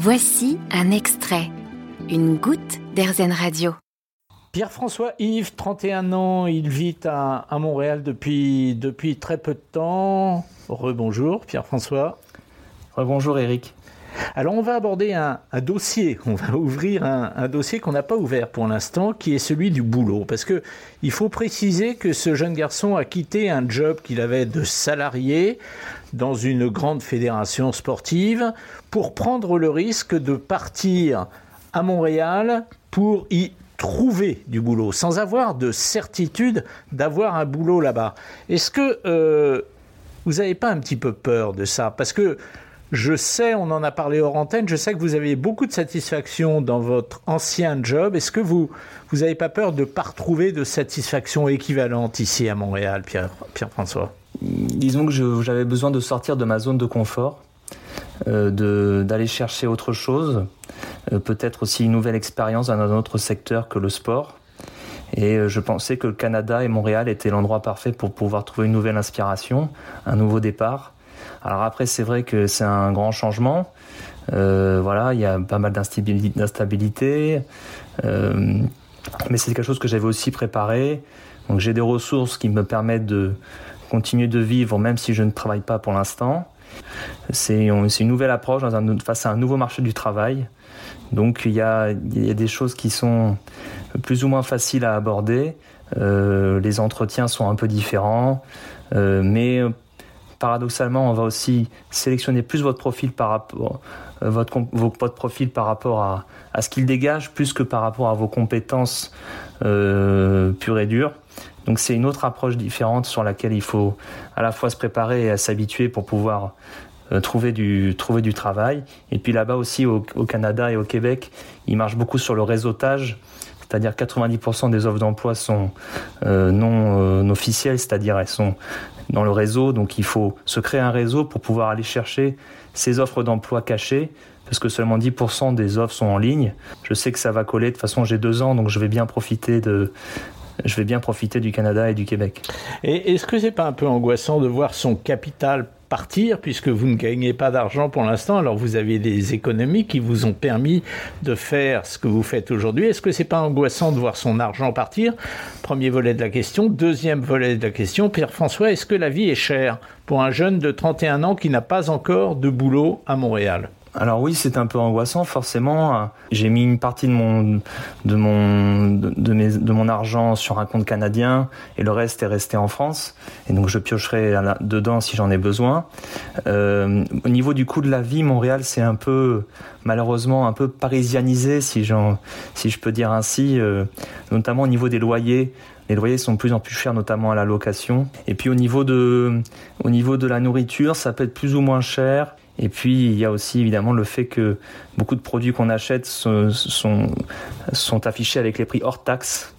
Voici un extrait, une goutte d'Airzen Radio. Pierre-François Yves, 31 ans, il vit à, Montréal depuis, depuis très peu de temps. Rebonjour Pierre-François. Rebonjour Eric. Alors on va aborder un, dossier, on va ouvrir un, dossier qu'on n'a pas ouvert pour l'instant, qui est celui du boulot. Parce que il faut préciser que ce jeune garçon a quitté un job qu'il avait de salarié dans une grande fédération sportive pour prendre le risque de partir à Montréal pour y trouver du boulot, sans avoir de certitude d'avoir un boulot là-bas. Est-ce que euh, vous n'avez pas un petit peu peur de ça? Parce que je sais, on en a parlé hors antenne, je sais que vous avez beaucoup de satisfaction dans votre ancien job. Est-ce que vous vous n'avez pas peur de ne pas retrouver de satisfaction équivalente ici à Montréal, Pierre, Pierre-François? Disons que j'avais besoin de sortir de ma zone de confort, euh, d'aller chercher autre chose, euh, peut-être aussi une nouvelle expérience dans un autre secteur que le sport. Et euh, je pensais que le Canada et Montréal étaient l'endroit parfait pour pouvoir trouver une nouvelle inspiration, un nouveau départ. Alors après, c'est vrai que c'est un grand changement. Euh, voilà, il y a pas mal d'instabilité. Euh, mais c'est quelque chose que j'avais aussi préparé. Donc j'ai des ressources qui me permettent de continuer de vivre même si je ne travaille pas pour l'instant. C'est une nouvelle approche face à un nouveau marché du travail. Donc il y, a, des choses qui sont plus ou moins faciles à aborder. Euh, les entretiens sont un peu différents, mais paradoxalement, on va aussi sélectionner plus votre profil par rapport, euh, votre, votre profil par rapport à, à ce qu'il dégage, plus que par rapport à vos compétences euh, pures et dures. Donc c'est une autre approche différente sur laquelle il faut à la fois se préparer et s'habituer pour pouvoir euh, trouver du trouver du travail. Et puis là-bas aussi au, au, Canada et au Québec, il marche beaucoup sur le réseautage. C'est-à-dire 90% des offres d'emploi sont euh, non euh, officielles, c'est-à-dire elles sont dans le réseau. Donc il faut se créer un réseau pour pouvoir aller chercher ces offres d'emploi cachées parce que seulement 10% des offres sont en ligne. Je sais que ça va coller. De toute façon, j'ai deux ans, donc je vais bien profiter de, je vais bien profiter du Canada et du Québec. Et est-ce que c'est pas un peu angoissant de voir son capital partir puisque vous ne gagnez pas d'argent pour l'instant? Alors vous avez des économies qui vous ont permis de faire ce que vous faites aujourd'hui. Est-ce que c'est pas angoissant de voir son argent partir? Premier volet de la question. Deuxième volet de la question. Pierre François est-ce que la vie est chère pour un jeune de 31 ans qui n'a pas encore de boulot à Montréal? Alors oui, c'est un peu angoissant, forcément. J'ai mis une partie de mon de mon de, mes, de mon argent sur un compte canadien et le reste est resté en France. Et donc je piocherai dedans si j'en ai besoin. Euh, au niveau du coût de la vie, Montréal, c'est un peu malheureusement un peu parisianisé, si j'en si je peux dire ainsi, euh, notamment au niveau des loyers. Les loyers sont de plus en plus chers, notamment à la location. Et puis au niveau de, au niveau de la nourriture, ça peut être plus ou moins cher. Et puis il y a aussi évidemment le fait que beaucoup de produits qu'on achète sont, affichés avec les prix hors taxe.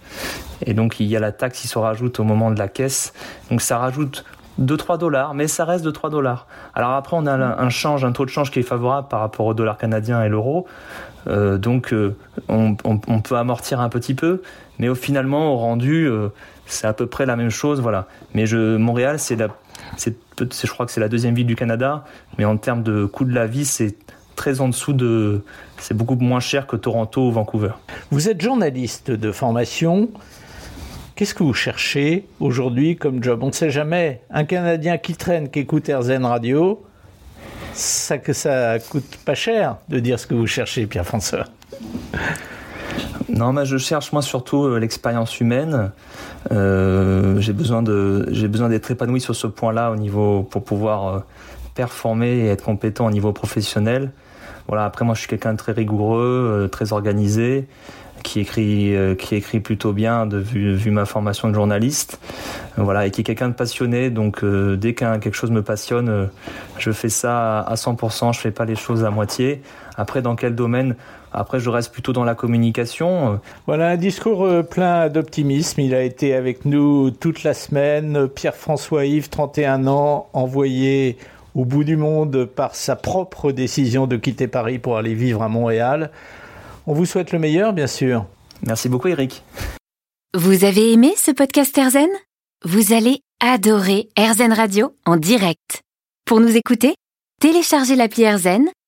Et donc il y a la taxe qui se rajoute au moment de la caisse. Donc ça rajoute 2-3 dollars, mais ça reste de 3 dollars. Alors après, on a un change, un taux de change qui est favorable par rapport au dollar canadien et l'euro. Euh, donc euh, on, peut amortir un petit peu, mais finalement, au rendu, euh, c'est à peu près la même chose. Voilà. Mais Montréal, c'est je crois que c'est la deuxième ville du Canada, mais en termes de coût de la vie, c'est très en dessous de, c'est beaucoup moins cher que Toronto ou Vancouver. Vous êtes journaliste de formation. Qu'est-ce que vous cherchez aujourd'hui comme job? On ne sait jamais. Un Canadien qui traîne, qui écoute RZN Radio, ça que ça coûte pas cher de dire ce que vous cherchez, Pierre François. Non, mais je cherche moi surtout euh, l'expérience humaine. Euh, j'ai besoin d'être épanoui sur ce point-là au niveau pour pouvoir euh, performer et être compétent au niveau professionnel. Voilà. Après, moi, je suis quelqu'un de très rigoureux, très organisé qui écrit qui écrit plutôt bien de vu, ma formation de journaliste voilà et qui est quelqu'un de passionné donc dès qu'un quelque chose me passionne je fais ça à 100% je fais pas les choses à moitié après dans quel domaine? Après je reste plutôt dans la communication voilà un discours plein d'optimisme il a été avec nous toute la semaine Pierre-François Yves 31 ans envoyé au bout du monde par sa propre décision de quitter Paris pour aller vivre à Montréal on vous souhaite le meilleur, bien sûr. Merci beaucoup, Eric. Vous avez aimé ce podcast Erzen Vous allez adorer Erzen Radio en direct. Pour nous écouter, téléchargez l'appli Erzen